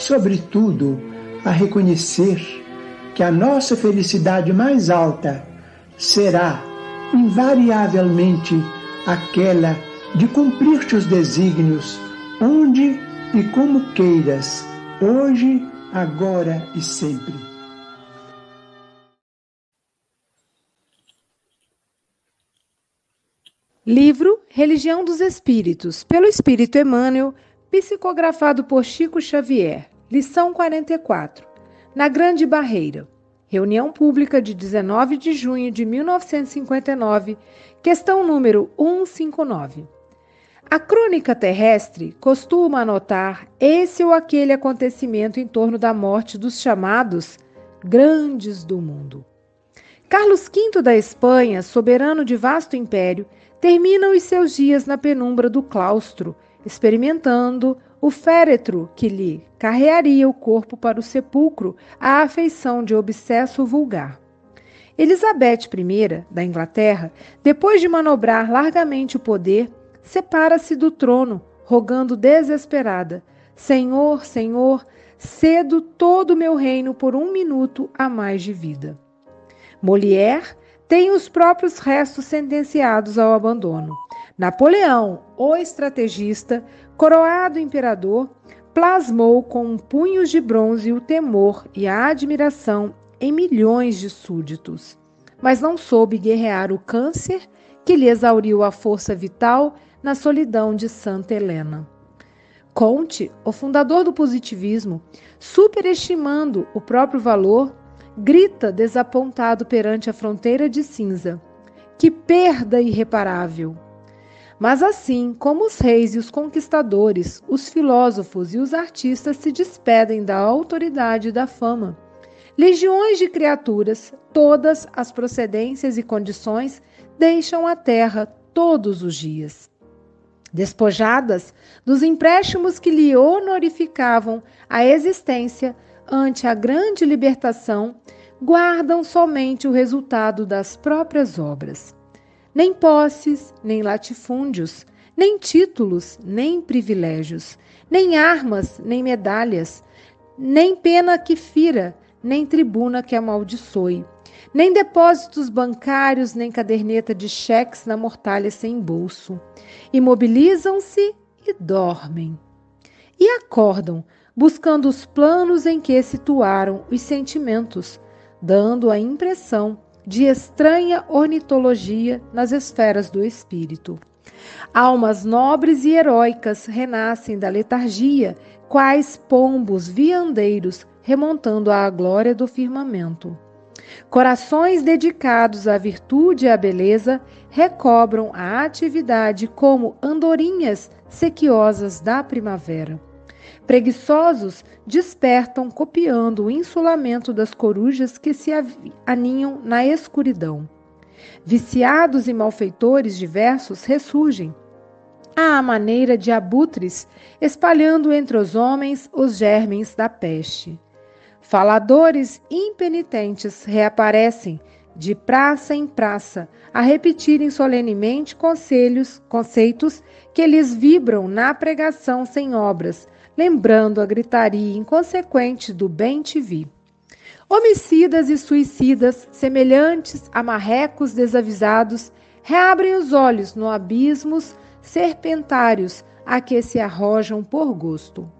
sobretudo, a reconhecer que a nossa felicidade mais alta será, invariavelmente, aquela de cumprir teus desígnios, onde e como queiras, hoje, agora e sempre. Livro Religião dos Espíritos, pelo Espírito Emmanuel, psicografado por Chico Xavier. Lição 44. Na Grande Barreira. Reunião pública de 19 de junho de 1959, questão número 159. A crônica terrestre costuma anotar esse ou aquele acontecimento em torno da morte dos chamados grandes do mundo. Carlos V da Espanha, soberano de vasto império, termina os seus dias na penumbra do claustro, experimentando o féretro que lhe carrearia o corpo para o sepulcro à afeição de obsesso vulgar. Elizabeth I, da Inglaterra, depois de manobrar largamente o poder, separa-se do trono, rogando desesperada: Senhor, Senhor, cedo todo o meu reino por um minuto a mais de vida. Molière tem os próprios restos sentenciados ao abandono. Napoleão, o estrategista, coroado imperador, plasmou com punhos de bronze o temor e a admiração em milhões de súditos, mas não soube guerrear o câncer que lhe exauriu a força vital na solidão de Santa Helena. Conte, o fundador do positivismo, superestimando o próprio valor, grita desapontado perante a fronteira de cinza: Que perda irreparável! Mas assim como os reis e os conquistadores, os filósofos e os artistas se despedem da autoridade e da fama, legiões de criaturas, todas as procedências e condições, deixam a terra todos os dias. Despojadas dos empréstimos que lhe honorificavam a existência ante a grande libertação, guardam somente o resultado das próprias obras nem posses, nem latifúndios, nem títulos, nem privilégios, nem armas, nem medalhas, nem pena que fira, nem tribuna que amaldiçoe, nem depósitos bancários, nem caderneta de cheques na mortalha sem bolso. Imobilizam-se e dormem. E acordam, buscando os planos em que situaram os sentimentos, dando a impressão de estranha ornitologia nas esferas do espírito. Almas nobres e heróicas renascem da letargia, quais pombos viandeiros remontando à glória do firmamento. Corações dedicados à virtude e à beleza recobram a atividade como andorinhas sequiosas da primavera. Preguiçosos despertam copiando o insulamento das corujas que se aninham na escuridão. Viciados e malfeitores diversos ressurgem, à maneira de abutres, espalhando entre os homens os germes da peste. Faladores impenitentes reaparecem, de praça em praça, a repetirem solenemente conselhos, conceitos que lhes vibram na pregação sem obras, lembrando a gritaria inconsequente do bem te vi. Homicidas e suicidas, semelhantes a marrecos desavisados, reabrem os olhos no abismos serpentários a que se arrojam por gosto.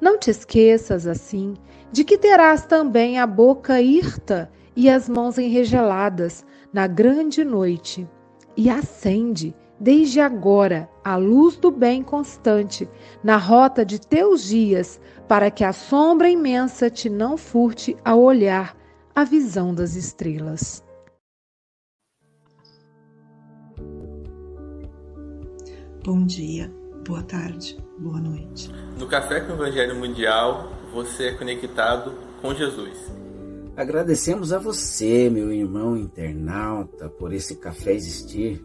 Não te esqueças, assim, de que terás também a boca hirta e as mãos enregeladas na grande noite, e acende, desde agora, a luz do bem constante na rota de teus dias, para que a sombra imensa te não furte ao olhar a visão das estrelas. Bom dia, boa tarde, boa noite. No Café com o Evangelho Mundial, você é conectado com Jesus. Agradecemos a você, meu irmão internauta, por esse café existir.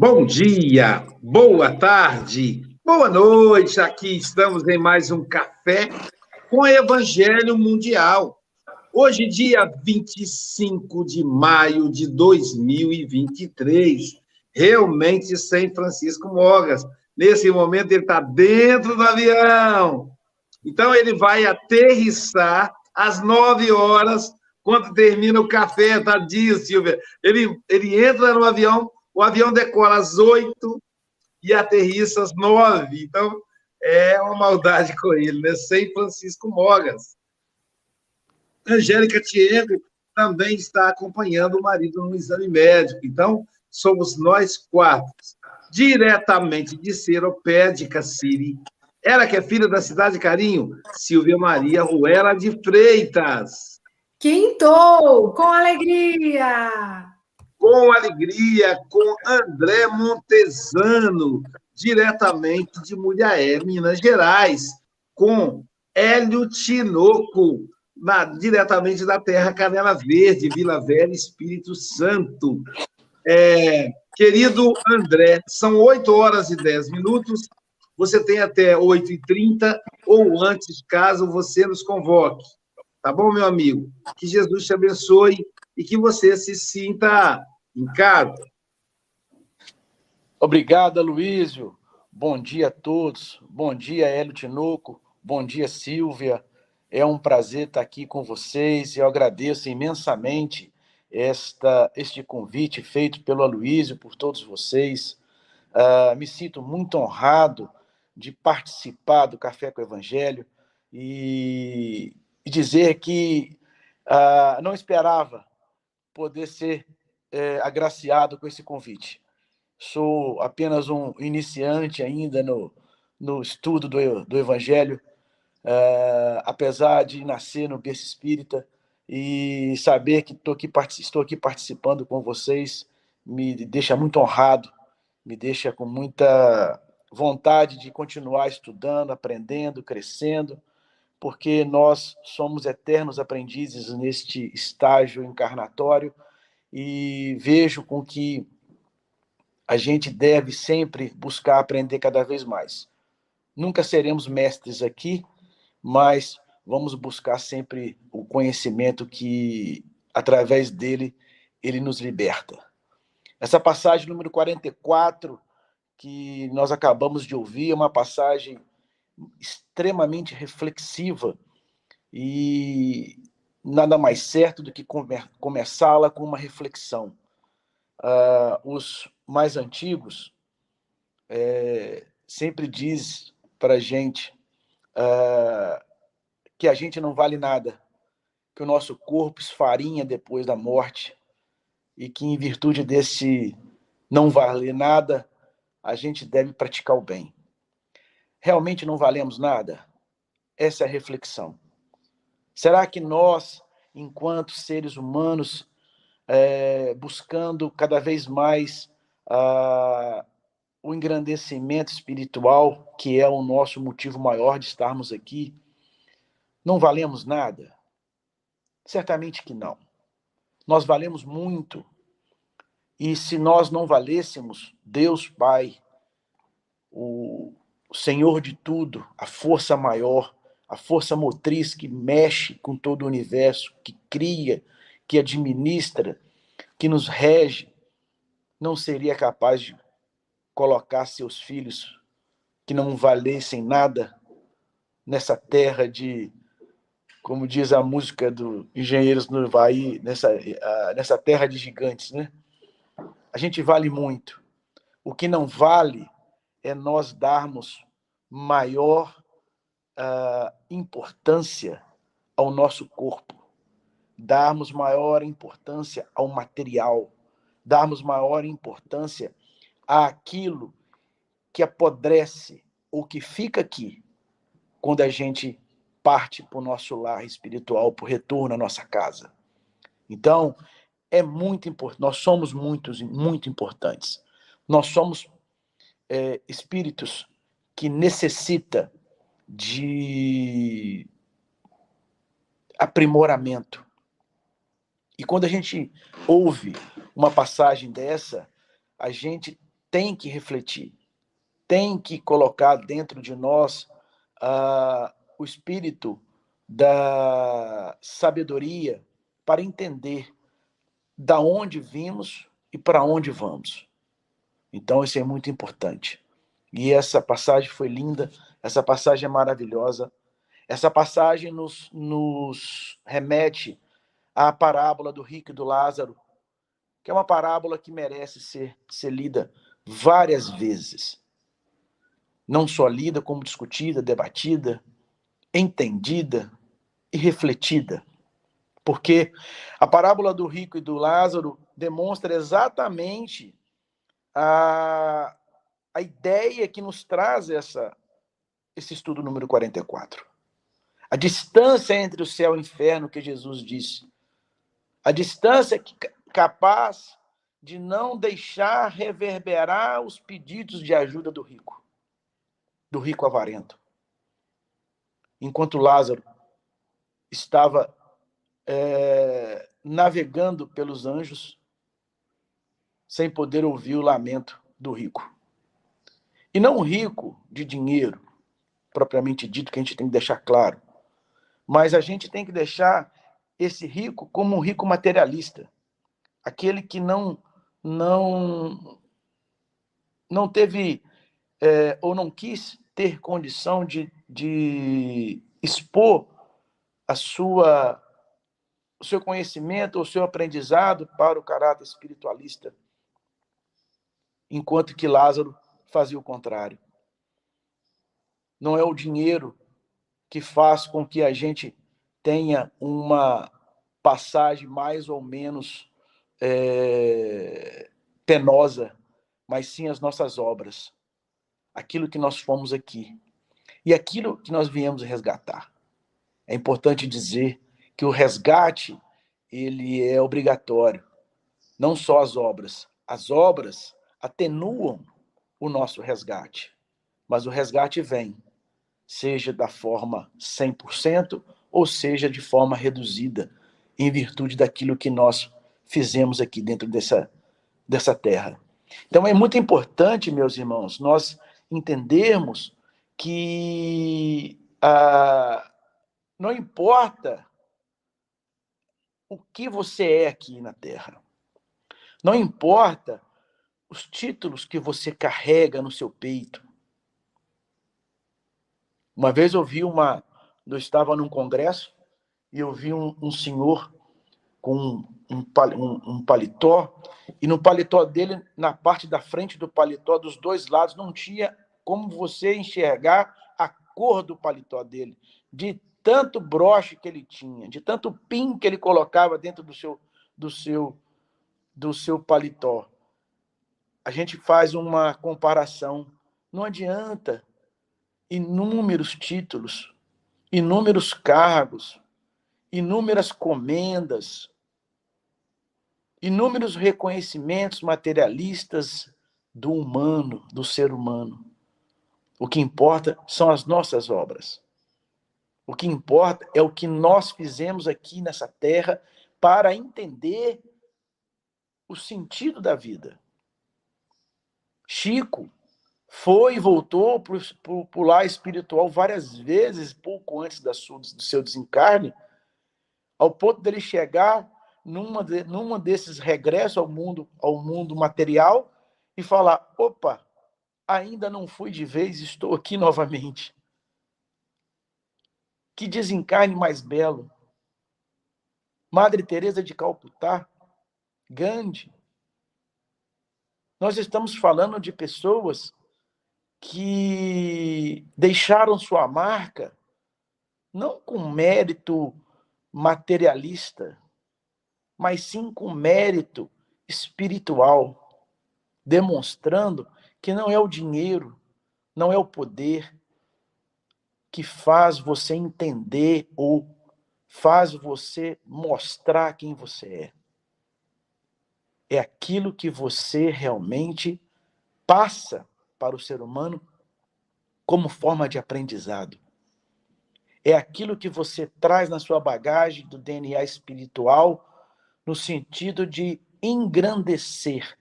Bom dia, boa tarde, boa noite. Aqui estamos em mais um Café com Evangelho Mundial. Hoje, dia 25 de maio de 2023, realmente sem Francisco Mogas. Nesse momento, ele está dentro do avião. Então, ele vai aterrissar às 9 horas, quando termina o café, tá dia, Silvia? Ele, ele entra no avião, o avião decola às 8 e aterrissa às 9. Então, é uma maldade com ele, né? Sem Francisco Mogas. Angélica Tiego também está acompanhando o marido no exame médico. Então, somos nós quatro. Diretamente de Seropédica City. Ela que é filha da cidade Carinho, Silvia Maria Ruela de Freitas. Quintou, com alegria! Com alegria, com André Montesano, diretamente de Mulheré, Minas Gerais, com Hélio Tinoco, na, diretamente da terra Canela Verde, Vila Velha, Espírito Santo. É, querido André, são 8 horas e 10 minutos. Você tem até 8h30 ou antes, caso você nos convoque. Tá bom, meu amigo? Que Jesus te abençoe e que você se sinta em casa. Obrigado, Luísio. Bom dia a todos. Bom dia, Hélio Tinoco. Bom dia, Silvia. É um prazer estar aqui com vocês eu agradeço imensamente esta, este convite feito pelo Aloysio, por todos vocês. Uh, me sinto muito honrado de participar do Café com o Evangelho e, e dizer que uh, não esperava poder ser é, agraciado com esse convite. Sou apenas um iniciante ainda no, no estudo do, do Evangelho uh, apesar de nascer no berço espírita e saber que aqui, estou aqui participando com vocês, me deixa muito honrado, me deixa com muita vontade de continuar estudando, aprendendo, crescendo, porque nós somos eternos aprendizes neste estágio encarnatório e vejo com que a gente deve sempre buscar aprender cada vez mais. Nunca seremos mestres aqui, mas vamos buscar sempre o conhecimento que, através dele, ele nos liberta. Essa passagem número 44, que nós acabamos de ouvir, é uma passagem extremamente reflexiva e nada mais certo do que começá-la com uma reflexão. uh, os mais antigos é, sempre diz para gente uh, que a gente não vale nada, que o nosso corpo esfarinha depois da morte e que, em virtude desse não valer nada, a gente deve praticar o bem. Realmente não valemos nada? Essa é a reflexão. Será que nós, enquanto seres humanos, é, buscando cada vez mais o engrandecimento espiritual, que é o nosso motivo maior de estarmos aqui, não valemos nada? Certamente que não. Nós valemos muito. E se nós não valêssemos, Deus Pai, o Senhor de tudo, a força maior, a força motriz que mexe com todo o universo, que cria, que administra, que nos rege, não seria capaz de colocar seus filhos que não valessem nada nessa terra de, como diz a música do Engenheiros no Havaí, nessa, nessa terra de gigantes, né? A gente vale muito. O que não vale é nós darmos maior uh, importância ao nosso corpo, darmos maior importância ao material, darmos maior importância àquilo que apodrece ou que fica aqui quando a gente parte para o nosso lar espiritual, para o retorno à nossa casa. Então, é muito importante, nós somos muitos, muito importantes. Nós somos é, espíritos que necessita de aprimoramento. E quando a gente ouve uma passagem dessa, a gente tem que refletir, tem que colocar dentro de nós uh, o espírito da sabedoria para entender da onde vimos e para onde vamos. Então, isso é muito importante. E essa passagem foi linda, essa passagem é maravilhosa. Essa passagem nos, nos remete à parábola do rico e do Lázaro, que é uma parábola que merece ser, ser lida várias vezes. Não só lida, como discutida, debatida, entendida e refletida. Porque a parábola do rico e do Lázaro demonstra exatamente a, a ideia que nos traz essa, esse estudo número 44. A distância entre o céu e o inferno que Jesus disse. A distância que, capaz de não deixar reverberar os pedidos de ajuda do rico, do rico avarento. Enquanto Lázaro estava é, navegando pelos anjos, sem poder ouvir o lamento do rico. E não rico de dinheiro, propriamente dito, que a gente tem que deixar claro. Mas a gente tem que deixar esse rico como um rico materialista. Aquele que não não não teve é, ou não quis ter condição de, de expor a sua o seu conhecimento, o seu aprendizado para o caráter espiritualista, enquanto que Lázaro fazia o contrário. Não é o dinheiro que faz com que a gente tenha uma passagem mais ou menos é, penosa, mas sim as nossas obras, aquilo que nós fomos aqui e aquilo que nós viemos resgatar. É importante dizer que o resgate ele é obrigatório, não só as obras. As obras atenuam o nosso resgate. Mas o resgate vem, seja da forma 100% ou seja de forma reduzida, em virtude daquilo que nós fizemos aqui dentro dessa, dessa terra. Então é muito importante, meus irmãos, nós entendermos que ah, não importa o que você é aqui na Terra, não importa os títulos que você carrega no seu peito. Uma vez eu vi uma. Eu estava num congresso e eu vi um, um senhor com um, um, paletó, e no paletó dele, na parte da frente do paletó, dos dois lados, não tinha como você enxergar a cor do paletó dele, de tanto broche que ele tinha, de tanto pin que ele colocava dentro do seu, do seu, do seu paletó. A gente faz uma comparação. Não adianta inúmeros títulos, inúmeros cargos, inúmeras comendas, inúmeros reconhecimentos materialistas do humano, do ser humano. O que importa são as nossas obras. O que importa é o que nós fizemos aqui nessa terra para entender o sentido da vida. Chico foi e voltou para o lar espiritual várias vezes, pouco antes da sua, do seu desencarne, ao ponto dele chegar numa, de, numa desses regressos ao mundo, ao mundo material e falar: opa, ainda não fui de vez, estou aqui novamente. Que desencarne mais belo. Madre Teresa de Calcutá, Gandhi. Nós estamos falando de pessoas que deixaram sua marca não com mérito materialista, mas sim com mérito espiritual, demonstrando que não é o dinheiro, não é o poder que faz você entender ou faz você mostrar quem você é. É aquilo que você realmente passa para o ser humano como forma de aprendizado. É aquilo que você traz na sua bagagem do DNA espiritual no sentido de engrandecer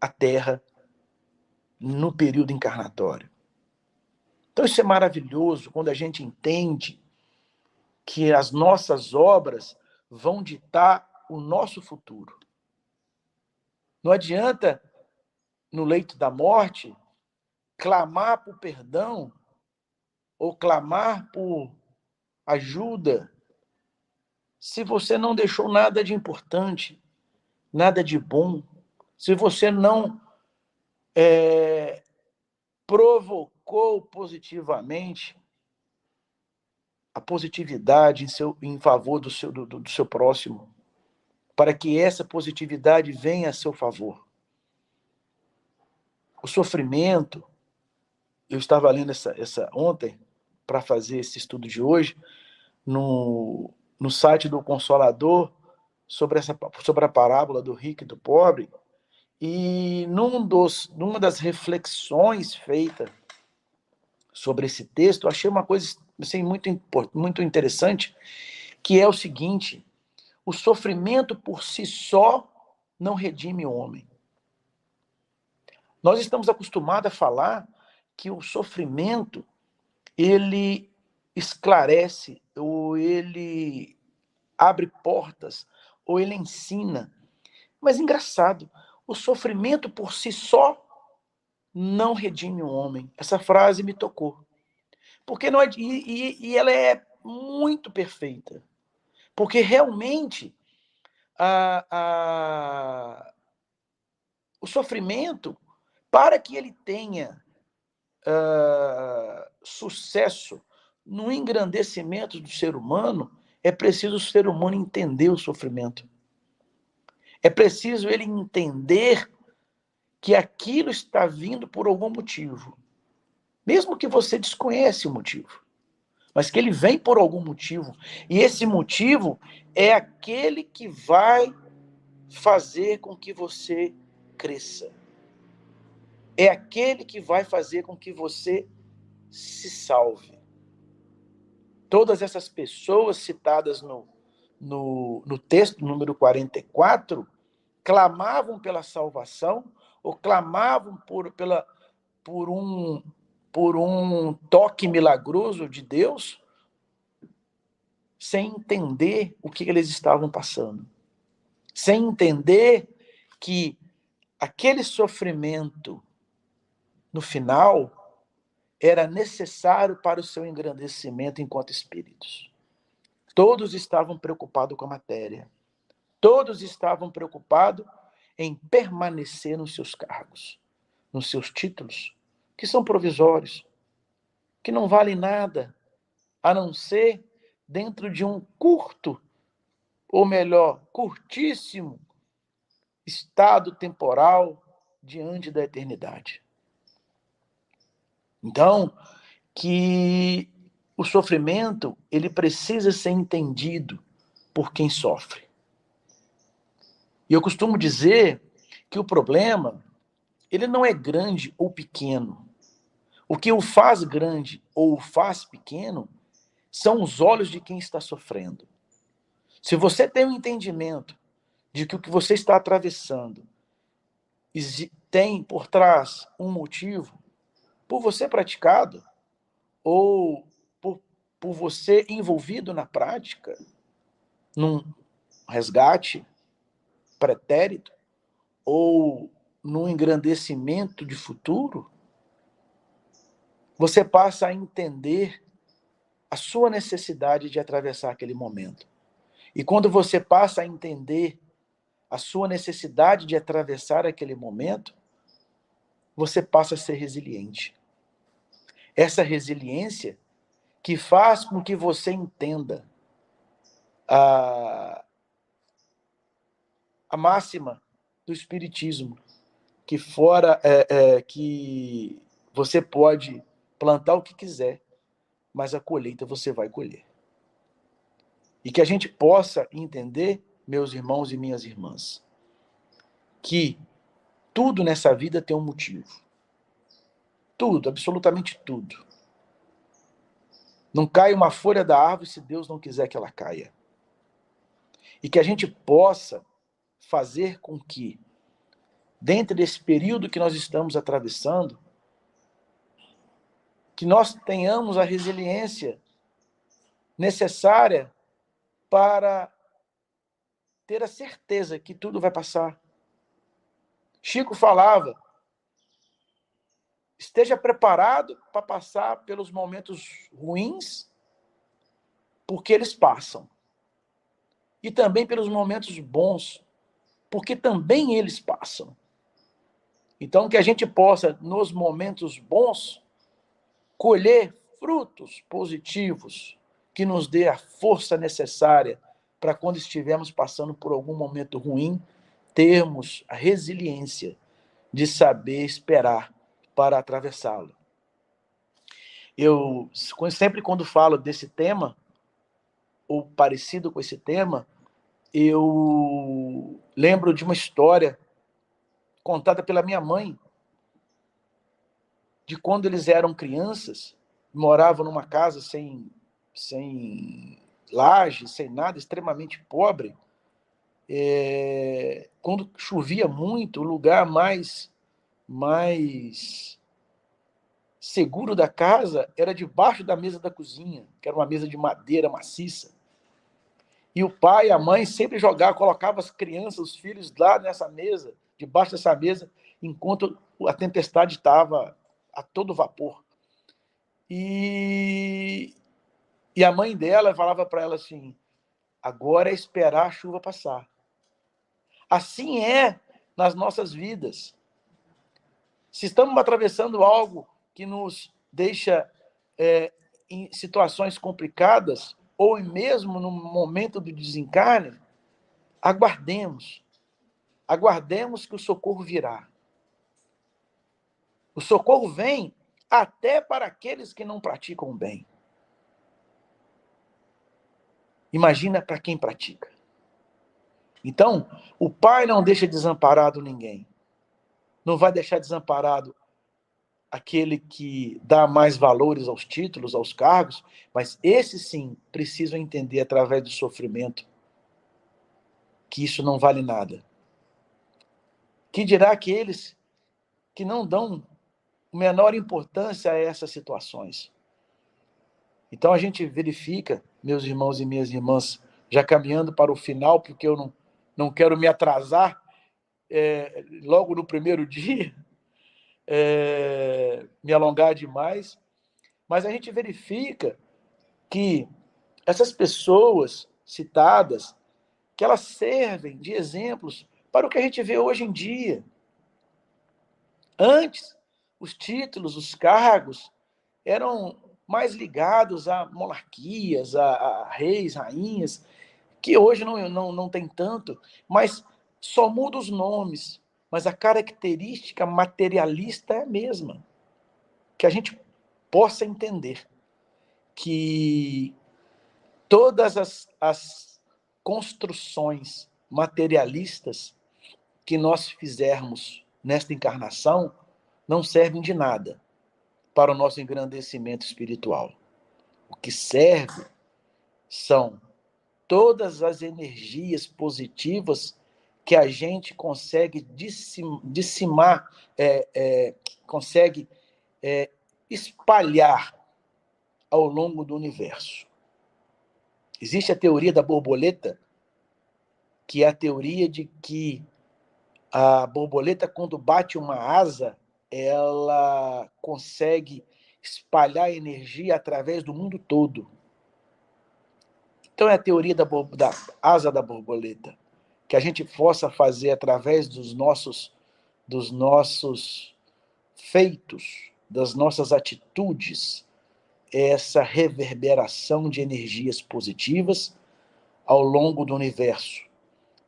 a Terra no período encarnatório. Então, isso é maravilhoso quando a gente entende que as nossas obras vão ditar o nosso futuro. Não adianta, no leito da morte, clamar por perdão ou clamar por ajuda se você não deixou nada de importante, nada de bom, se você não é, provocou positivamente a positividade em, seu, em favor do seu, do, do seu próximo, para que essa positividade venha a seu favor. O sofrimento, eu estava lendo essa, essa ontem, para fazer esse estudo de hoje, no, no site do Consolador sobre, essa, sobre a parábola do rico e do pobre, e num dos, numa das reflexões feitas sobre esse texto, achei uma coisa assim, muito, muito interessante, que é o seguinte: o sofrimento por si só não redime o homem. Nós estamos acostumados a falar que o sofrimento ele esclarece, ou ele abre portas, ou ele ensina. Mas engraçado, o sofrimento por si só não redime o homem. Essa frase me tocou. Porque não é, e, e ela é muito perfeita. Porque realmente a, a, o sofrimento, para que ele tenha uh, sucesso no engrandecimento do ser humano, é preciso o ser humano entender o sofrimento. É preciso ele entender que aquilo está vindo por algum motivo. Mesmo que você desconhece o motivo. Mas que ele vem por algum motivo. E esse motivo é aquele que vai fazer com que você cresça. É aquele que vai fazer com que você se salve todas essas pessoas citadas no, no, no texto número 44 clamavam pela salvação ou clamavam por, pela, por, um, por um toque milagroso de Deus sem entender o que eles estavam passando, sem entender que aquele sofrimento no final era necessário para o seu engrandecimento enquanto espíritos. Todos estavam preocupados com a matéria. Todos estavam preocupados em permanecer nos seus cargos, nos seus títulos, que são provisórios, que não valem nada, a não ser dentro de um curto, ou melhor, curtíssimo estado temporal diante da eternidade. Então, que o sofrimento ele precisa ser entendido por quem sofre. E eu costumo dizer que o problema ele não é grande ou pequeno. O que o faz grande ou o faz pequeno são os olhos de quem está sofrendo. Se você tem um entendimento de que o que você está atravessando tem por trás um motivo, por você praticado, ou por, por você envolvido na prática, num resgate, pretérito ou no engrandecimento de futuro, você passa a entender a sua necessidade de atravessar aquele momento. E quando você passa a entender a sua necessidade de atravessar aquele momento, você passa a ser resiliente. Essa resiliência que faz com que você entenda a, a máxima do espiritismo, que fora é, é, que você pode plantar o que quiser, mas a colheita você vai colher. E que a gente possa entender, meus irmãos e minhas irmãs, que tudo nessa vida tem um motivo. Tudo, absolutamente tudo. Não cai uma folha da árvore se Deus não quiser que ela caia. E que a gente possa fazer com que, dentro desse período que nós estamos atravessando, que nós tenhamos a resiliência necessária para ter a certeza que tudo vai passar. Chico falava: esteja preparado para passar pelos momentos ruins, porque eles passam. E também pelos momentos bons, porque também eles passam. Então, que a gente possa, nos momentos bons, colher frutos positivos que nos dê a força necessária para quando estivermos passando por algum momento ruim, termos a resiliência de saber esperar para atravessá-lo. Eu sempre quando falo desse tema ou parecido com esse tema, eu lembro de uma história contada pela minha mãe de quando eles eram crianças, moravam numa casa sem, sem laje, sem nada, extremamente pobre. É, quando chovia muito, o lugar mais, mais seguro da casa era debaixo da mesa da cozinha, que era uma mesa de madeira maciça. E o pai e a mãe sempre jogavam, colocavam as crianças, os filhos lá nessa mesa, debaixo dessa mesa, enquanto a tempestade estava a todo vapor. E, e a mãe dela falava para ela assim: agora é esperar a chuva passar. Assim é nas nossas vidas. Se estamos atravessando algo que nos deixa é, em situações complicadas, ou mesmo no momento do desencarne, aguardemos. Aguardemos que o socorro virá. O socorro vem até para aqueles que não praticam o bem. Imagina para quem pratica. Então, o pai não deixa desamparado ninguém. Não vai deixar desamparado aquele que dá mais valores aos títulos, aos cargos, mas esses sim precisam entender através do sofrimento que isso não vale nada. Que dirá aqueles que não dão menor importância a essas situações. Então a gente verifica, meus irmãos e minhas irmãs, já caminhando para o final, porque eu não, não quero me atrasar é, logo no primeiro dia, é, me alongar demais, mas a gente verifica que essas pessoas citadas, que elas servem de exemplos para o que a gente vê hoje em dia. Antes, os títulos, os cargos eram mais ligados a monarquias, a, a reis, rainhas, que hoje não, não, não tem tanto, mas só muda os nomes, mas a característica materialista é a mesma. Que a gente possa entender que todas as, as construções materialistas que nós fizermos nesta encarnação não servem de nada para o nosso engrandecimento espiritual. O que serve são todas as energias positivas que a gente consegue dissimar, é, é, consegue é, espalhar ao longo do universo. Existe a teoria da borboleta, que é a teoria de que a borboleta, quando bate uma asa, ela consegue espalhar energia através do mundo todo. Então é a teoria da, da asa da borboleta, que a gente possa fazer através dos nossos dos nossos feitos, das nossas atitudes, essa reverberação de energias positivas ao longo do universo,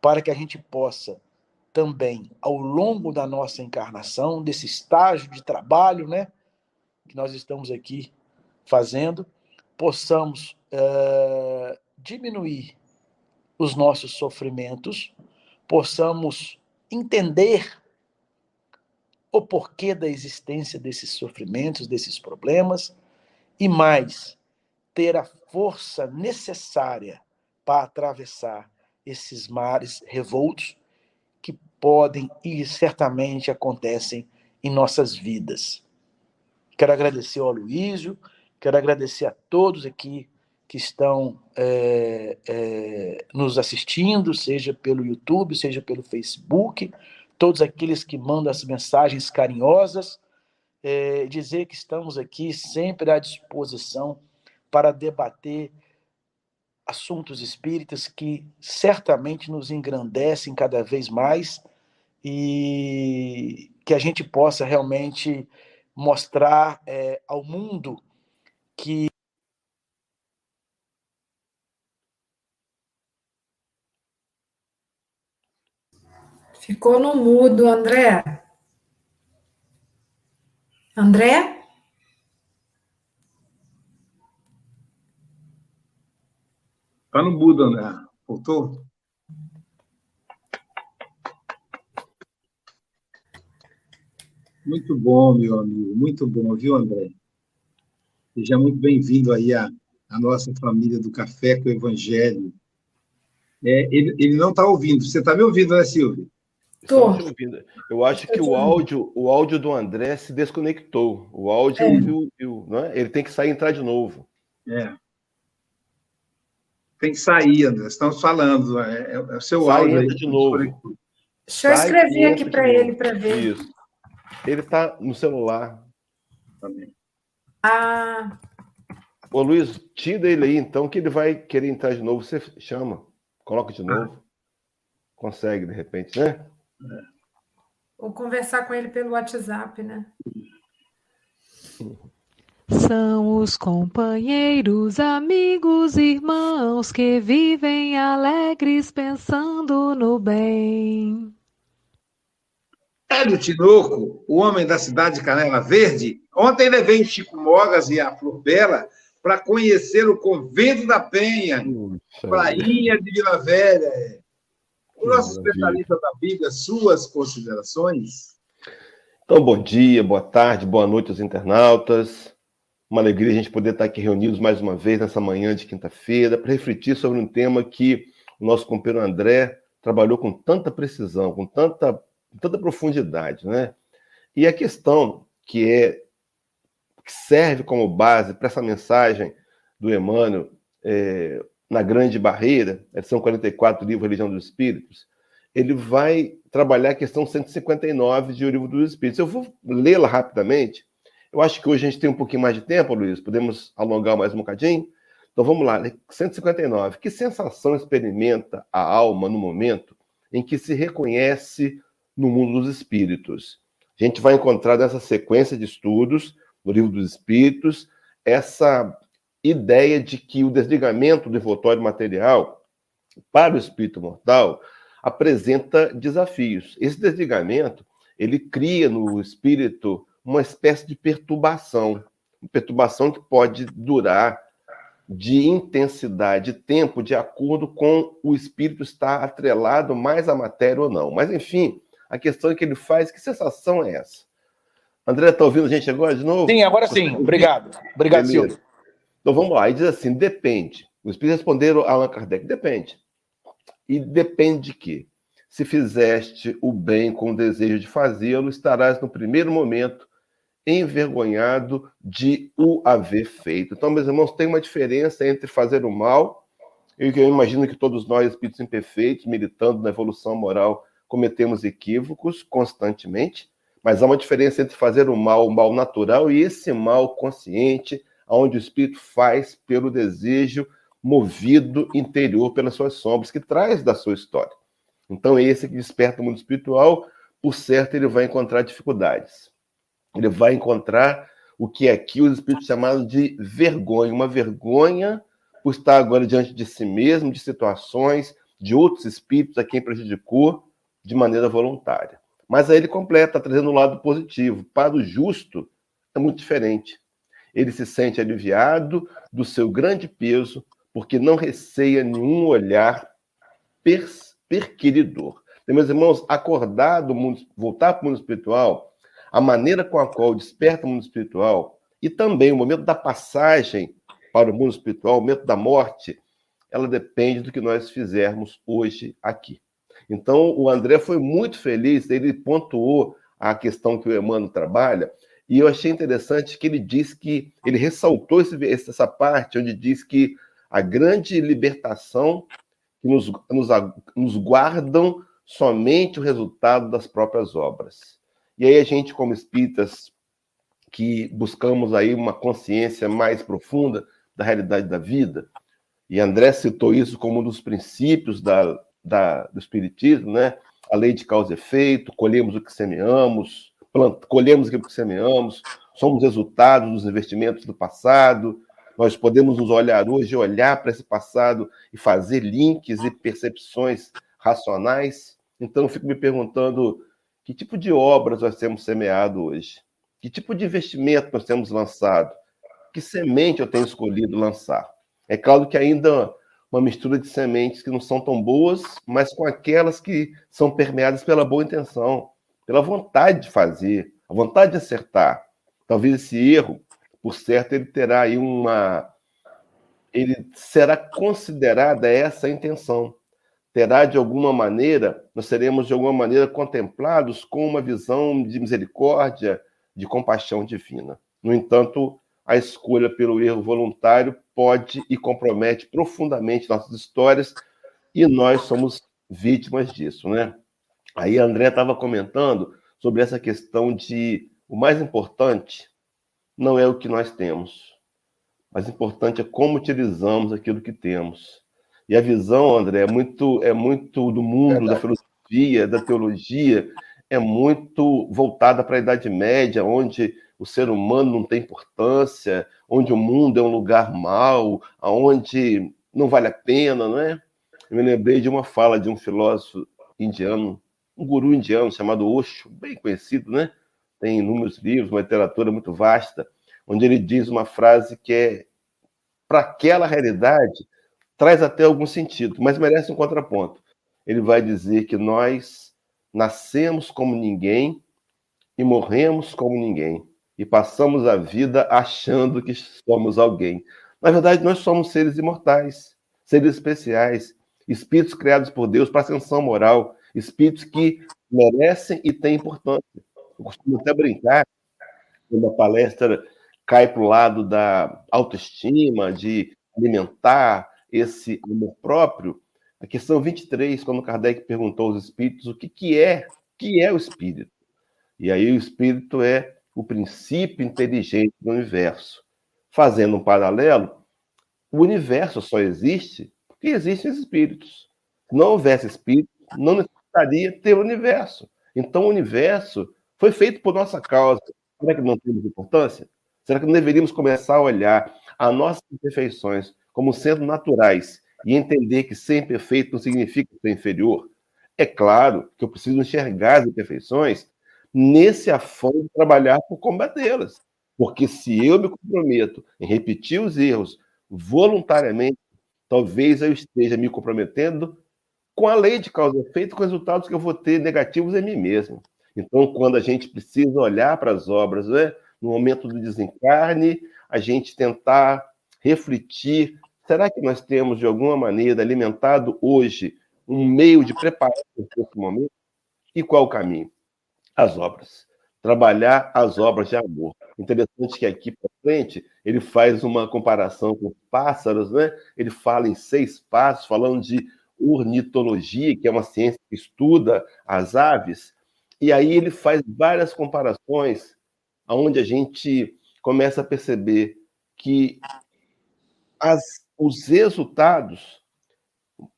para que a gente possa também, ao longo da nossa encarnação, desse estágio de trabalho né, que nós estamos aqui fazendo, possamos uh, diminuir os nossos sofrimentos, possamos entender o porquê da existência desses sofrimentos, desses problemas, e mais, ter a força necessária para atravessar esses mares revoltos podem e certamente acontecem em nossas vidas. Quero agradecer ao Aloísio, quero agradecer a todos aqui que estão é, é, nos assistindo, seja pelo YouTube, seja pelo Facebook, todos aqueles que mandam as mensagens carinhosas, é, dizer que estamos aqui sempre à disposição para debater assuntos espíritas que certamente nos engrandecem cada vez mais e que a gente possa realmente mostrar é, ao mundo que Ficou no mudo, André. André? Está no mudo, André. Voltou? Muito bom, meu amigo, muito bom, viu, André? Seja muito bem-vindo aí à, à, nossa família do Café com o Evangelho. É, ele, ele não está ouvindo. Você está me ouvindo, né, Silvia? Estou ouvindo. Eu acho que o áudio, o áudio do André se desconectou. O áudio, é. viu, viu, não é? ele tem que sair e entrar de novo. É. Tem que sair, André. Estamos falando. É, é o seu Sai áudio. Aí, de novo. Deixa eu escrever aqui para ele para ver. Isso. Ele está no celular. Também. Ah. Ô Luiz, tira ele aí então, que ele vai querer entrar de novo. Você chama, coloca de novo. Consegue, de repente, né? É. Ou conversar com ele pelo WhatsApp, né? São os companheiros, amigos, irmãos que vivem alegres pensando no bem. Hélio Tinoco, o homem da cidade de Canela Verde, ontem levei Chico Mogas e a Flor Bela para conhecer o Convento da Penha, Prainha de Vila Velha. O nosso especialista da Bíblia, suas considerações? Então, bom dia, boa tarde, boa noite aos internautas. Uma alegria a gente poder estar aqui reunidos mais uma vez nessa manhã de quinta-feira para refletir sobre um tema que o nosso companheiro André trabalhou com tanta precisão, com tanta tanta profundidade, né? E a questão que é que serve como base para essa mensagem do Emmanuel é, na Grande Barreira, edição 44 do livro Religião dos Espíritos, ele vai trabalhar a questão 159 de O Livro dos Espíritos. Eu vou lê-la rapidamente. Eu acho que hoje a gente tem um pouquinho mais de tempo, Luiz, podemos alongar mais um bocadinho. Então vamos lá, 159. Que sensação experimenta a alma no momento em que se reconhece no mundo dos espíritos? A gente vai encontrar nessa sequência de estudos, no livro dos espíritos, essa ideia de que o desligamento do envoltório material para o espírito mortal apresenta desafios. Esse desligamento, ele cria no espírito uma espécie de perturbação, uma perturbação que pode durar de intensidade, de tempo, de acordo com o espírito estar atrelado mais à matéria ou não. Mas, enfim, a questão é que ele faz, que sensação é essa? André, está ouvindo a gente agora de novo? Sim, agora sim. Obrigado. Obrigado, Silvio. Então vamos lá. E diz assim: depende. Os espíritos responderam a Allan Kardec: depende. E depende de quê? Se fizeste o bem com o desejo de fazê-lo, estarás no primeiro momento envergonhado de o haver feito. Então, meus irmãos, tem uma diferença entre fazer o mal, e que eu imagino que todos nós, espíritos imperfeitos, militando na evolução moral, cometemos equívocos constantemente, mas há uma diferença entre fazer o mal, o mal natural, e esse mal consciente, onde o espírito faz pelo desejo movido interior pelas suas sombras, que traz da sua história. Então, esse que desperta o mundo espiritual, por certo, ele vai encontrar dificuldades. Ele vai encontrar o que aqui os espíritos chamaram de vergonha, uma vergonha por estar agora diante de si mesmo, de situações, de outros espíritos a quem prejudicou de maneira voluntária. Mas aí ele completa, trazendo o um lado positivo. Para o justo, é muito diferente. Ele se sente aliviado do seu grande peso, porque não receia nenhum olhar perquiridor. Meus irmãos, acordar do mundo, voltar para o mundo espiritual, a maneira com a qual desperta o mundo espiritual e também o momento da passagem para o mundo espiritual, o momento da morte, ela depende do que nós fizermos hoje aqui. Então, o André foi muito feliz, ele pontuou a questão que o Emmanuel trabalha, e eu achei interessante que ele diz que, ele ressaltou esse, essa parte onde diz que a grande libertação que nos, nos, nos guardam somente o resultado das próprias obras. E aí a gente, como espíritas, que buscamos aí uma consciência mais profunda da realidade da vida, e André citou isso como um dos princípios da, da, do espiritismo, né? A lei de causa e efeito, colhemos o que semeamos, plant, colhemos o que semeamos, somos resultados dos investimentos do passado, nós podemos nos olhar hoje, olhar para esse passado e fazer links e percepções racionais. Então, eu fico me perguntando que tipo de obras nós temos semeado hoje? Que tipo de investimento nós temos lançado? Que semente eu tenho escolhido lançar? É claro que ainda uma mistura de sementes que não são tão boas, mas com aquelas que são permeadas pela boa intenção, pela vontade de fazer, a vontade de acertar. Talvez esse erro, por certo, ele terá aí uma. Ele será considerada essa intenção terá de alguma maneira, nós seremos de alguma maneira contemplados com uma visão de misericórdia, de compaixão divina. No entanto, a escolha pelo erro voluntário pode e compromete profundamente nossas histórias e nós somos vítimas disso, né? Aí André estava comentando sobre essa questão de o mais importante não é o que nós temos, mas importante é como utilizamos aquilo que temos. E a visão, André, é muito, é muito do mundo, da filosofia, da teologia, é muito voltada para a Idade Média, onde o ser humano não tem importância, onde o mundo é um lugar mau, onde não vale a pena, não é? Eu me lembrei de uma fala de um filósofo indiano, um guru indiano chamado Osho, bem conhecido, né? Tem inúmeros livros, uma literatura muito vasta, onde ele diz uma frase que é para aquela realidade traz até algum sentido, mas merece um contraponto. Ele vai dizer que nós nascemos como ninguém e morremos como ninguém, e passamos a vida achando que somos alguém. Na verdade, nós somos seres imortais, seres especiais, espíritos criados por Deus para ascensão moral, espíritos que merecem e têm importância. Eu costumo até brincar, quando a palestra cai para o lado da autoestima, de alimentar, esse amor próprio, a questão 23, quando Kardec perguntou aos espíritos o que, que é, que é o espírito. E aí o espírito é o princípio inteligente do universo. Fazendo um paralelo, o universo só existe porque existem espíritos. Se não houvesse espíritos, não necessitaria ter o universo. Então, o universo foi feito por nossa causa. Será que não temos importância? Será que não deveríamos começar a olhar as nossas imperfeições como sendo naturais e entender que ser imperfeito não significa ser inferior? É claro que eu preciso enxergar as imperfeições nesse afã de trabalhar por combatê-las. Porque se eu me comprometo em repetir os erros voluntariamente, talvez eu esteja me comprometendo com a lei de causa e efeito, com resultados que eu vou ter negativos em mim mesmo. Então, quando a gente precisa olhar para as obras, né, no momento do desencarne, a gente tentar refletir: será que nós temos, de alguma maneira, alimentado hoje um meio de preparar esse momento? E qual o caminho? As obras. Trabalhar as obras de amor. Interessante que aqui para frente ele faz uma comparação com pássaros, né? Ele fala em seis passos, falando de ornitologia, que é uma ciência que estuda as aves, e aí ele faz várias comparações onde a gente começa a perceber que as, os resultados,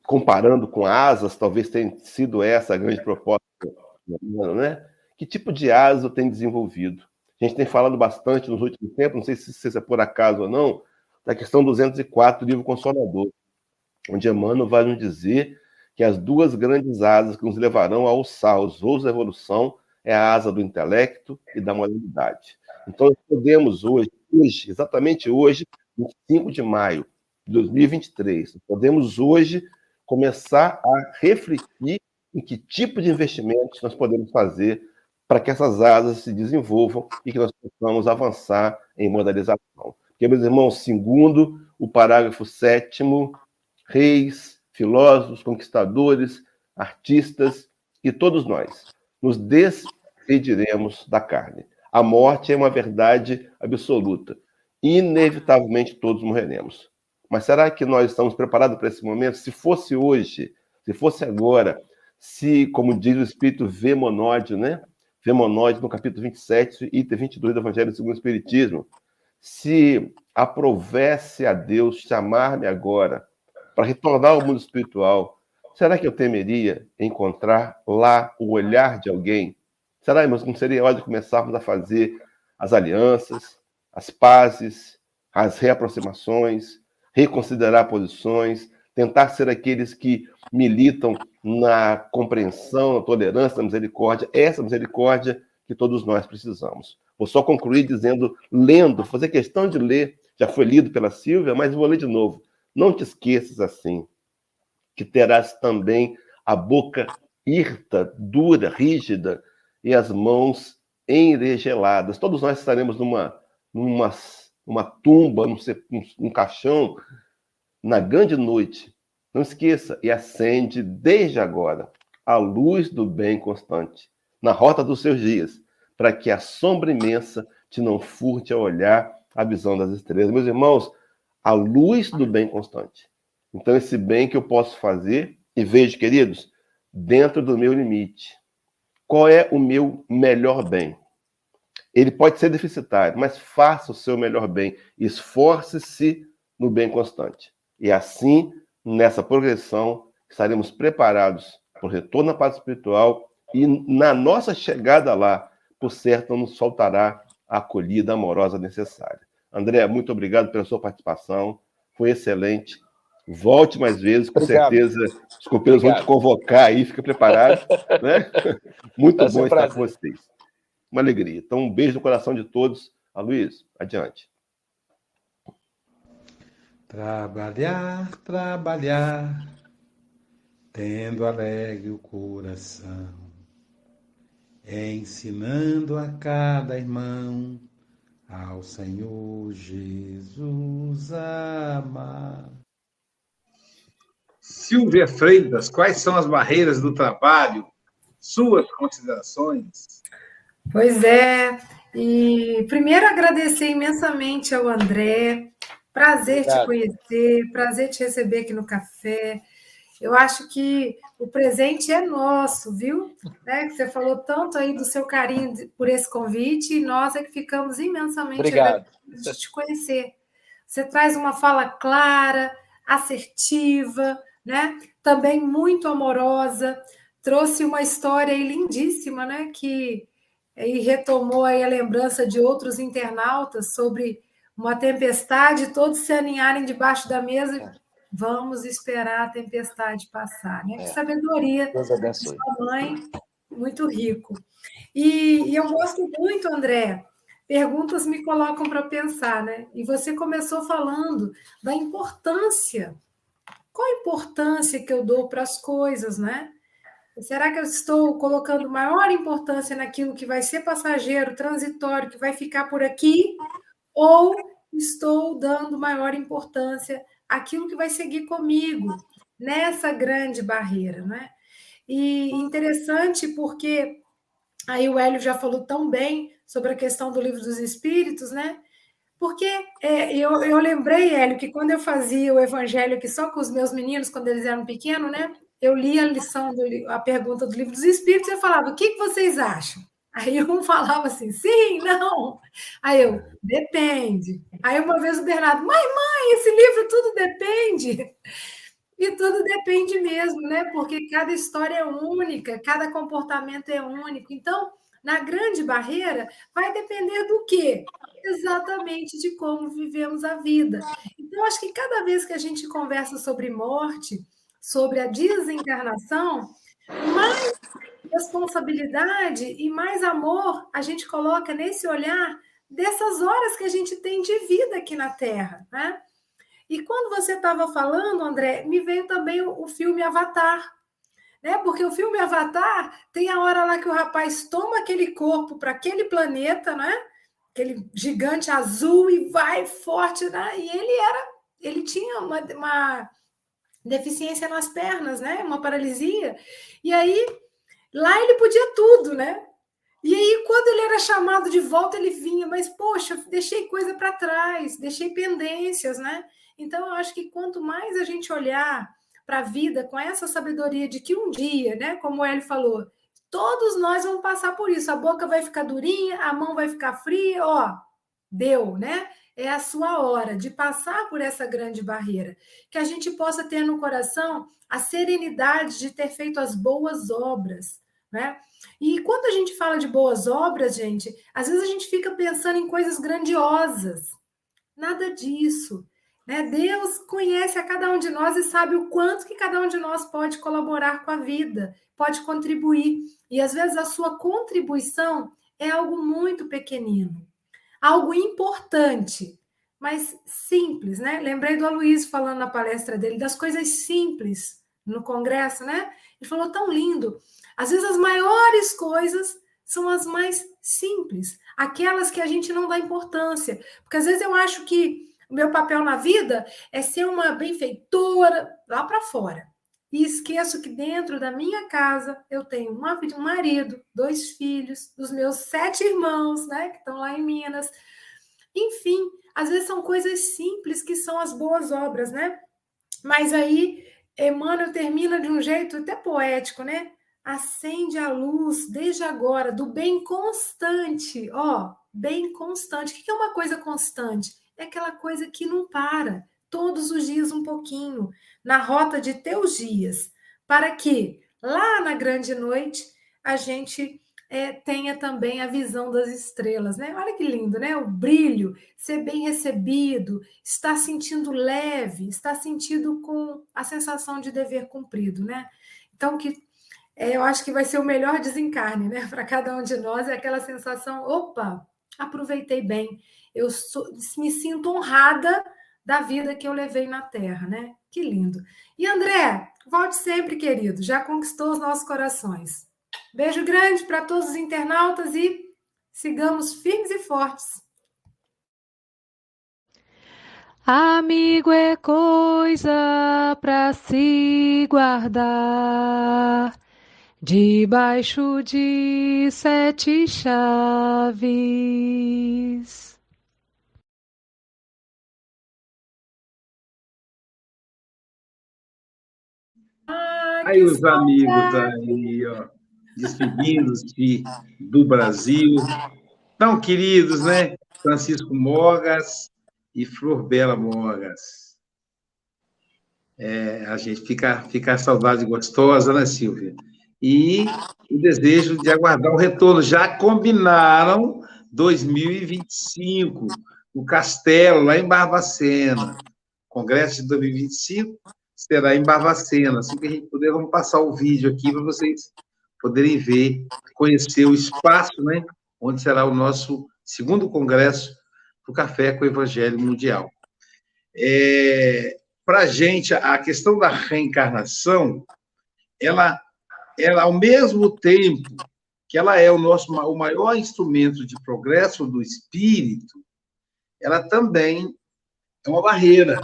comparando com asas, talvez tenha sido essa a grande proposta, né? Que tipo de asa tem desenvolvido? A gente tem falado bastante nos últimos tempos, não sei se, se é por acaso ou não, da questão 204 do livro Consolador, onde Emmanuel vai nos dizer que as duas grandes asas que nos levarão a alçar os voos da evolução é a asa do intelecto e da moralidade. Então, podemos hoje, hoje, exatamente hoje, 25 de maio de 2023, podemos hoje começar a refletir em que tipo de investimentos nós podemos fazer para que essas asas se desenvolvam e que nós possamos avançar em modalização. Porque, meus irmãos, segundo o parágrafo sétimo, reis, filósofos, conquistadores, artistas e todos nós nos despediremos da carne. A morte é uma verdade absoluta. Inevitavelmente todos morreremos. Mas será que nós estamos preparados para esse momento? Se fosse hoje, se fosse agora, se, como diz o Espírito Vemonódio, né? Vemonódio, no capítulo 27, item 22 do Evangelho segundo o Espiritismo, se aprovesse a Deus chamar-me agora para retornar ao mundo espiritual, será que eu temeria encontrar lá o olhar de alguém? Será, irmãos, não seria hora de começarmos a fazer as alianças, as pazes, as reaproximações, reconsiderar posições, tentar ser aqueles que militam na compreensão, na tolerância, na misericórdia, essa misericórdia que todos nós precisamos. Vou só concluir dizendo, lendo, fazer questão de ler, já foi lido pela Silvia, mas vou ler de novo. Não te esqueças assim, que terás também a boca hirta, dura, rígida, e as mãos enregeladas. Todos nós estaremos numa, numa uma tumba, num, num caixão, na grande noite. Não esqueça, e acende desde agora a luz do bem constante, na rota dos seus dias, para que a sombra imensa te não furte a olhar a visão das estrelas. Meus irmãos, a luz do bem constante. Então, esse bem que eu posso fazer, e vejo, queridos, dentro do meu limite. Qual é o meu melhor bem? Ele pode ser deficitário, mas faça o seu melhor bem. Esforce-se no bem constante. E assim, nessa progressão, estaremos preparados para o retorno à paz espiritual e na nossa chegada lá, por certo, não nos faltará a acolhida amorosa necessária. André, muito obrigado pela sua participação. Foi excelente. Volte mais vezes, com obrigado. certeza os companheiros vão te convocar aí, fica preparado. né? Muito Vai bom estar prazer. com vocês. Uma alegria. Então, um beijo no coração de todos. A Luiz, adiante. Trabalhar, trabalhar, tendo alegre o coração, ensinando a cada irmão ao Senhor Jesus amar. Silvia Freitas, quais são as barreiras do trabalho? Suas considerações? Pois é, e primeiro agradecer imensamente ao André, prazer Obrigado. te conhecer, prazer te receber aqui no café. Eu acho que o presente é nosso, viu? Né? Que você falou tanto aí do seu carinho por esse convite, e nós é que ficamos imensamente Obrigado. de te conhecer. Você traz uma fala clara, assertiva, né? Também muito amorosa. Trouxe uma história lindíssima, né? Que e retomou aí a lembrança de outros internautas sobre uma tempestade, todos se aninharem debaixo da mesa. É. Vamos esperar a tempestade passar. Né? É. Sabedoria Deus abençoe. sua mãe, muito rico. E, e eu gosto muito, André, perguntas me colocam para pensar, né? E você começou falando da importância. Qual a importância que eu dou para as coisas, né? Será que eu estou colocando maior importância naquilo que vai ser passageiro, transitório, que vai ficar por aqui? Ou estou dando maior importância àquilo que vai seguir comigo nessa grande barreira, né? E interessante porque aí o Hélio já falou tão bem sobre a questão do livro dos Espíritos, né? Porque é, eu, eu lembrei, Hélio, que quando eu fazia o evangelho aqui só com os meus meninos, quando eles eram pequenos, né? eu li a lição, do, a pergunta do livro dos Espíritos e eu falava: o que, que vocês acham? Aí um falava assim, sim, não. Aí eu, depende. Aí uma vez o Bernardo, mãe, mãe, esse livro tudo depende. E tudo depende mesmo, né? Porque cada história é única, cada comportamento é único. Então, na grande barreira, vai depender do quê? Exatamente de como vivemos a vida. Então, acho que cada vez que a gente conversa sobre morte, sobre a desencarnação, mais responsabilidade e mais amor a gente coloca nesse olhar dessas horas que a gente tem de vida aqui na Terra, né? E quando você estava falando, André, me veio também o, filme Avatar, né? Porque o filme Avatar tem a hora lá que o rapaz toma aquele corpo para aquele planeta, né? Aquele gigante azul e vai forte, né? E ele era, ele tinha uma, uma deficiência nas pernas, né? Uma paralisia. E aí, lá ele podia tudo, né? E aí, quando ele era chamado de volta, ele vinha, mas poxa, deixei coisa para trás, deixei pendências, né? Então, eu acho que quanto mais a gente olhar para a vida com essa sabedoria de que um dia, né, como o falou, todos nós vamos passar por isso. A boca vai ficar durinha, a mão vai ficar fria, ó, deu, né? é a sua hora de passar por essa grande barreira. Que a gente possa ter no coração a serenidade de ter feito as boas obras, né? E quando a gente fala de boas obras, gente, às vezes a gente fica pensando em coisas grandiosas. Nada disso. Né? Deus conhece a cada um de nós e sabe o quanto que cada um de nós pode colaborar com a vida, pode contribuir. E às vezes a sua contribuição é algo muito pequenino algo importante, mas simples, né? Lembrei do Aloysio falando na palestra dele das coisas simples no congresso, né? Ele falou tão lindo. Às vezes as maiores coisas são as mais simples, aquelas que a gente não dá importância, porque às vezes eu acho que o meu papel na vida é ser uma benfeitora lá para fora. E esqueço que dentro da minha casa eu tenho um marido, dois filhos, os meus sete irmãos, né, que estão lá em Minas. Enfim, às vezes são coisas simples que são as boas obras, né? Mas aí Emmanuel termina de um jeito até poético, né? Acende a luz desde agora do bem constante, ó, bem constante. O que é uma coisa constante? É aquela coisa que não para, todos os dias um pouquinho, na rota de teus dias, para que lá na grande noite a gente é, tenha também a visão das estrelas, né? Olha que lindo, né? O brilho, ser bem recebido, estar sentindo leve, estar sentindo com a sensação de dever cumprido, né? Então, que eu acho que vai ser o melhor desencarne, né? Para cada um de nós é aquela sensação, opa, aproveitei bem, eu sou, me sinto honrada da vida que eu levei na Terra, né? Que lindo. E André, volte sempre, querido, já conquistou os nossos corações. Beijo grande para todos os internautas e sigamos firmes e fortes. Amigo é coisa para se guardar debaixo de sete chaves. Ah, aí os amigos aí, ó, despedindo-se do Brasil. Tão queridos, né? Francisco Mogas e Flor Bela Mogas. É, a gente fica, fica a saudade gostosa, né, Silvia? E o desejo de aguardar o retorno. Já combinaram 2025, no Castelo, lá em Barbacena. Congresso de 2025 será em Barbacena. Assim que a gente puder, vamos passar o vídeo aqui para vocês poderem ver, conhecer o espaço, né? Onde será o nosso segundo congresso do Café com o Evangelho Mundial. É, para a gente, a questão da reencarnação, ela, ela, ao mesmo tempo que ela é o nosso o maior instrumento de progresso do espírito, ela também é uma barreira.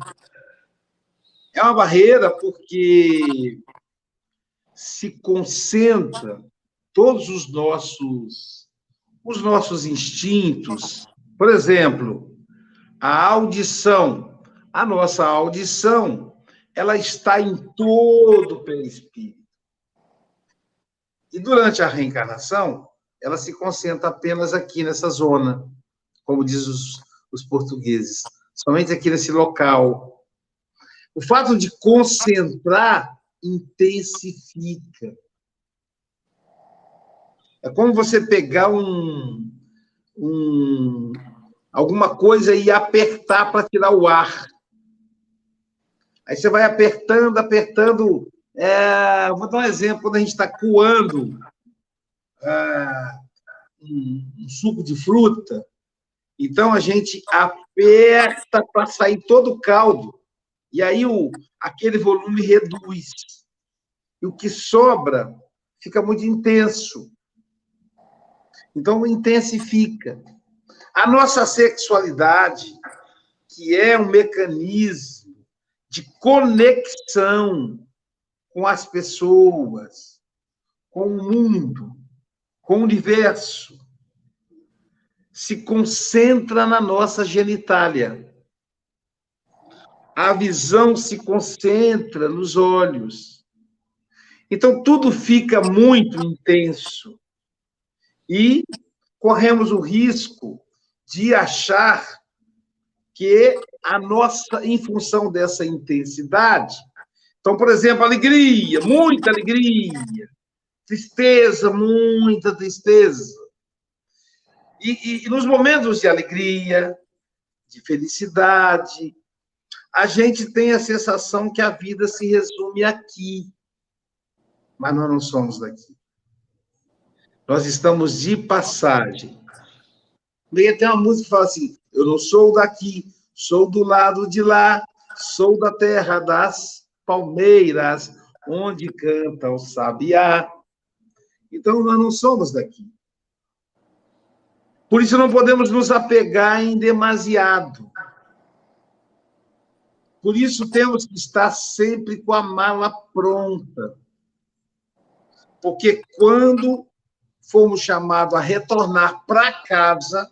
É uma barreira porque se concentra todos os nossos os nossos instintos. Por exemplo, a audição. A nossa audição, ela está em todo o perispírito. E durante a reencarnação, ela se concentra apenas aqui nessa zona, como diz os, os portugueses, somente aqui nesse local. O fato de concentrar intensifica. É como você pegar um, um alguma coisa e apertar para tirar o ar. Aí você vai apertando, apertando. É, vou dar um exemplo, quando a gente está coando é, um, um suco de fruta, então a gente aperta para sair todo o caldo. E aí o, aquele volume reduz. E o que sobra fica muito intenso. Então intensifica. A nossa sexualidade, que é um mecanismo de conexão com as pessoas, com o mundo, com o universo, se concentra na nossa genitália. A visão se concentra nos olhos. Então, tudo fica muito intenso. E corremos o risco de achar que a nossa, em função dessa intensidade, então, por exemplo, alegria, muita alegria, tristeza, muita tristeza. E, e, e nos momentos de alegria, de felicidade, a gente tem a sensação que a vida se resume aqui, mas nós não somos daqui. Nós estamos de passagem. E tem uma música que fala assim: Eu não sou daqui, sou do lado de lá, sou da terra das palmeiras, onde canta o sabiá. Então, nós não somos daqui. Por isso, não podemos nos apegar em demasiado. Por isso, temos que estar sempre com a mala pronta. Porque quando fomos chamados a retornar para casa,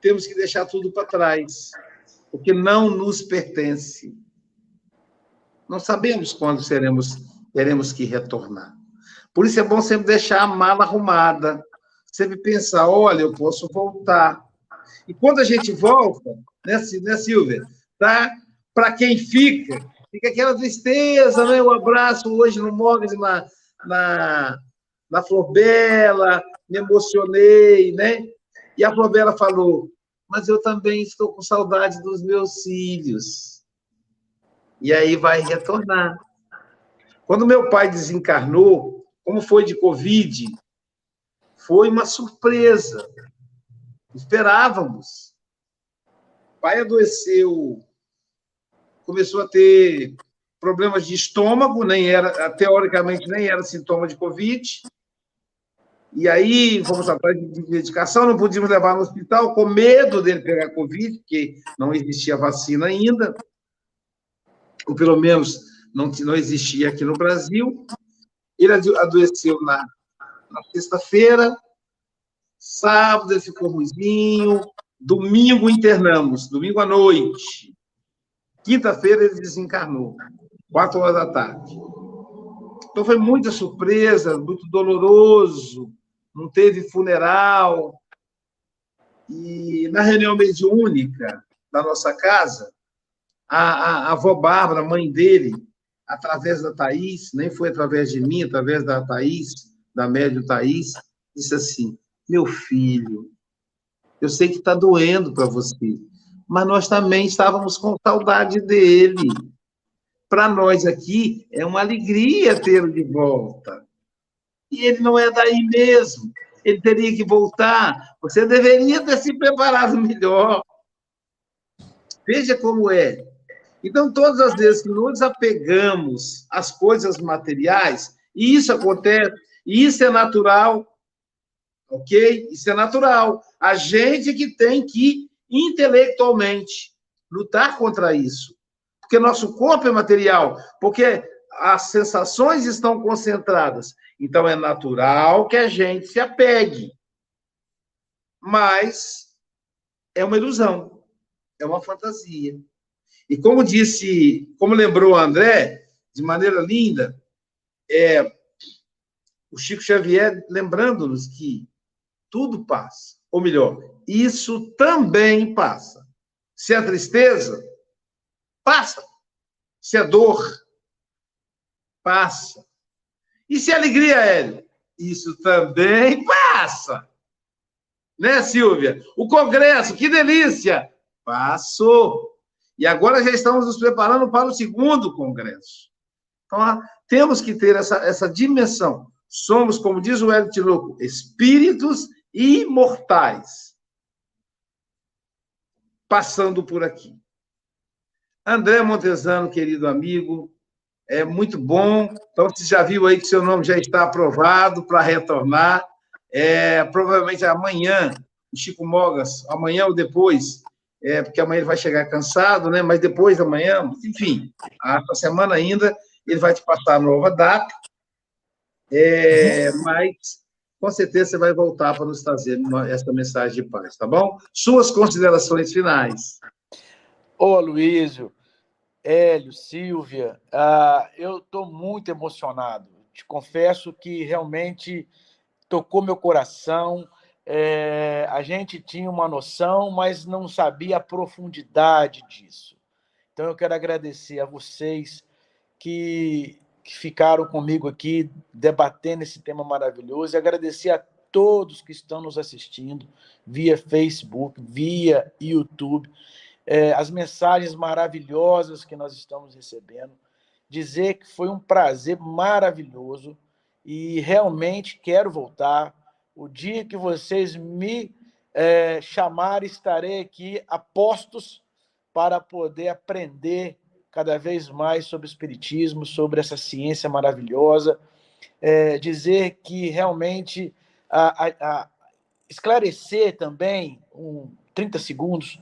temos que deixar tudo para trás, porque não nos pertence. Não sabemos quando seremos, teremos que retornar. Por isso é bom sempre deixar a mala arrumada, sempre pensar, olha, eu posso voltar. E quando a gente volta, né, né Silvia? Tá? Para quem fica, fica aquela tristeza, né? O abraço hoje no Morgan, na, na, na Flor Bela, me emocionei, né? E a Flor Bela falou, mas eu também estou com saudade dos meus filhos. E aí vai retornar. Quando meu pai desencarnou, como foi de Covid, foi uma surpresa. Esperávamos. O pai adoeceu, começou a ter problemas de estômago, nem era, teoricamente nem era sintoma de Covid. E aí fomos atrás de medicação, não podíamos levar no hospital, com medo dele pegar Covid, porque não existia vacina ainda, ou pelo menos não, não existia aqui no Brasil. Ele adoeceu na, na sexta-feira, sábado ele ficou ruizinho, domingo internamos, domingo à noite. Quinta-feira ele desencarnou, quatro horas da tarde. Então foi muita surpresa, muito doloroso, não teve funeral. E na reunião mediúnica da nossa casa, a, a, a avó Bárbara, mãe dele, através da Thaís, nem foi através de mim, através da Thaís, da médio Thaís, disse assim: Meu filho, eu sei que está doendo para você, mas nós também estávamos com saudade dele. Para nós aqui é uma alegria tê-lo de volta. E ele não é daí mesmo. Ele teria que voltar. Você deveria ter se preparado melhor. Veja como é. Então, todas as vezes que nos apegamos às coisas materiais, e isso acontece, e isso é natural, ok? Isso é natural. A gente que tem que, intelectualmente, lutar contra isso. Porque nosso corpo é material, porque as sensações estão concentradas. Então, é natural que a gente se apegue. Mas é uma ilusão, é uma fantasia. E como disse, como lembrou André, de maneira linda, é, o Chico Xavier lembrando-nos que tudo passa. Ou melhor, isso também passa. Se é tristeza, passa. Se é dor, passa. E se é alegria, Hélio? Isso também passa. Né, Silvia? O Congresso, que delícia! Passou. E agora já estamos nos preparando para o segundo congresso. Então, temos que ter essa, essa dimensão. Somos, como diz o Hélio Tinoco, espíritos imortais. Passando por aqui. André Montesano, querido amigo, é muito bom. Então, você já viu aí que seu nome já está aprovado para retornar. É, provavelmente amanhã, Chico Mogas, amanhã ou depois, é, porque amanhã ele vai chegar cansado, né? Mas depois da manhã, enfim, essa semana ainda, ele vai te passar a nova data. É, mas com certeza você vai voltar para nos trazer uma, essa mensagem de paz, tá bom? Suas considerações finais. Ô, Luísio, Hélio, Silvia, uh, eu estou muito emocionado. Te confesso que realmente tocou meu coração é, a gente tinha uma noção, mas não sabia a profundidade disso. Então, eu quero agradecer a vocês que, que ficaram comigo aqui debatendo esse tema maravilhoso e agradecer a todos que estão nos assistindo via Facebook, via YouTube, é, as mensagens maravilhosas que nós estamos recebendo. Dizer que foi um prazer maravilhoso e realmente quero voltar o dia que vocês me é, chamarem, estarei aqui a postos para poder aprender cada vez mais sobre Espiritismo, sobre essa ciência maravilhosa. É, dizer que realmente a, a, a esclarecer também, um, 30 segundos,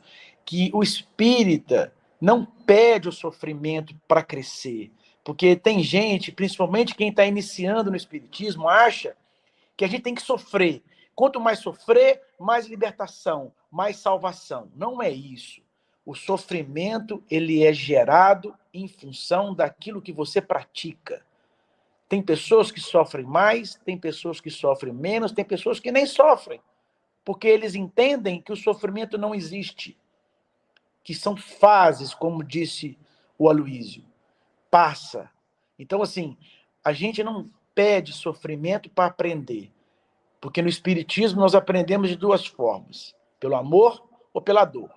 que o espírita não pede o sofrimento para crescer. Porque tem gente, principalmente quem está iniciando no espiritismo, acha que a gente tem que sofrer. Quanto mais sofrer, mais libertação, mais salvação. Não é isso. O sofrimento ele é gerado em função daquilo que você pratica. Tem pessoas que sofrem mais, tem pessoas que sofrem menos, tem pessoas que nem sofrem, porque eles entendem que o sofrimento não existe, que são fases, como disse o Aloísio, passa. Então, assim, a gente não pede sofrimento para aprender. Porque no Espiritismo nós aprendemos de duas formas: pelo amor ou pela dor.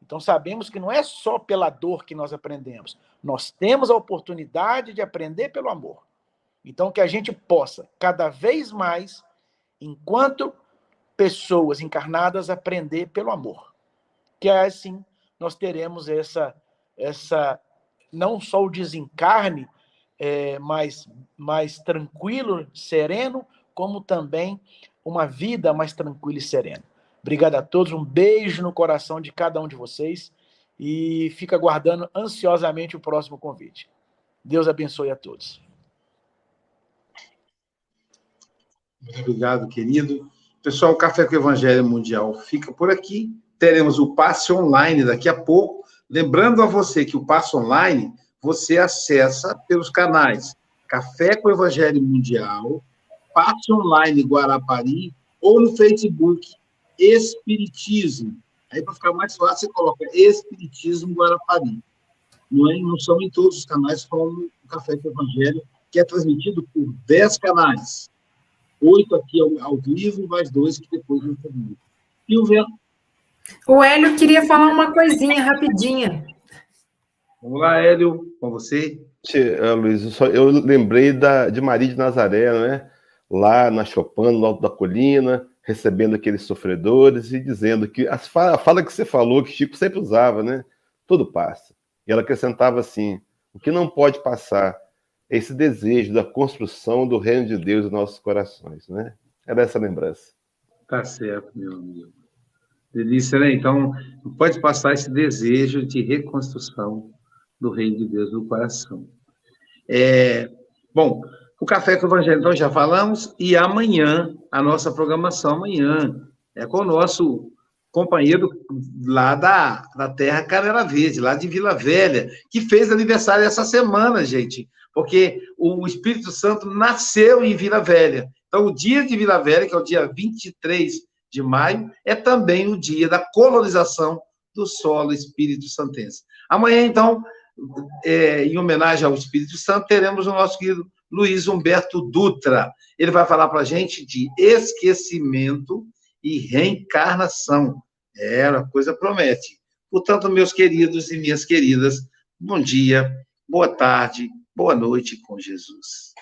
Então sabemos que não é só pela dor que nós aprendemos, nós temos a oportunidade de aprender pelo amor. Então que a gente possa, cada vez mais, enquanto pessoas encarnadas, aprender pelo amor. Que é assim nós teremos essa, essa não só o desencarne é, mais, mais tranquilo, sereno, como também uma vida mais tranquila e serena. Obrigado a todos, um beijo no coração de cada um de vocês e fica aguardando ansiosamente o próximo convite. Deus abençoe a todos. Muito obrigado, querido. Pessoal, o Café com o Evangelho Mundial fica por aqui. Teremos o passe online daqui a pouco. Lembrando a você que o passe online você acessa pelos canais Café com Evangelho Mundial, Passe Online Guarapari ou no Facebook Espiritismo. Aí, para ficar mais fácil, você coloca Espiritismo Guarapari. Não, é, não são em todos os canais, como o Café com Evangelho, que é transmitido por 10 canais. Oito aqui ao, vivo, mais dois que depois vão ter. Silvia? O Hélio queria falar uma coisinha rapidinha. Vamos lá, Hélio, com você. É, Luiz, eu, só, eu lembrei da, de Maria de Nazaré, né? lá na Chopin, no alto da colina, recebendo aqueles sofredores e dizendo que a fala que você falou, que Chico sempre usava, né? Tudo passa. E ela acrescentava assim: o que não pode passar é esse desejo da construção do reino de Deus em nossos corações, né? Era essa lembrança. Tá certo, meu amigo. Delícia, né? Então, pode passar esse desejo de reconstrução do reino de Deus no coração. É, bom, o Café com o Evangelho, então, já falamos, e amanhã, a nossa programação amanhã, é com o nosso companheiro lá da, da Terra Canela Verde, lá de Vila Velha, que fez aniversário essa semana, gente, porque o Espírito Santo nasceu em Vila Velha. Então, o dia de Vila Velha, que é o dia 23 de maio, é também o dia da colonização do solo Espírito Santense. Amanhã, então, é, em homenagem ao Espírito Santo, teremos o nosso querido Luiz Humberto Dutra. Ele vai falar para a gente de esquecimento e reencarnação. É, a coisa promete. Portanto, meus queridos e minhas queridas, bom dia, boa tarde, boa noite com Jesus.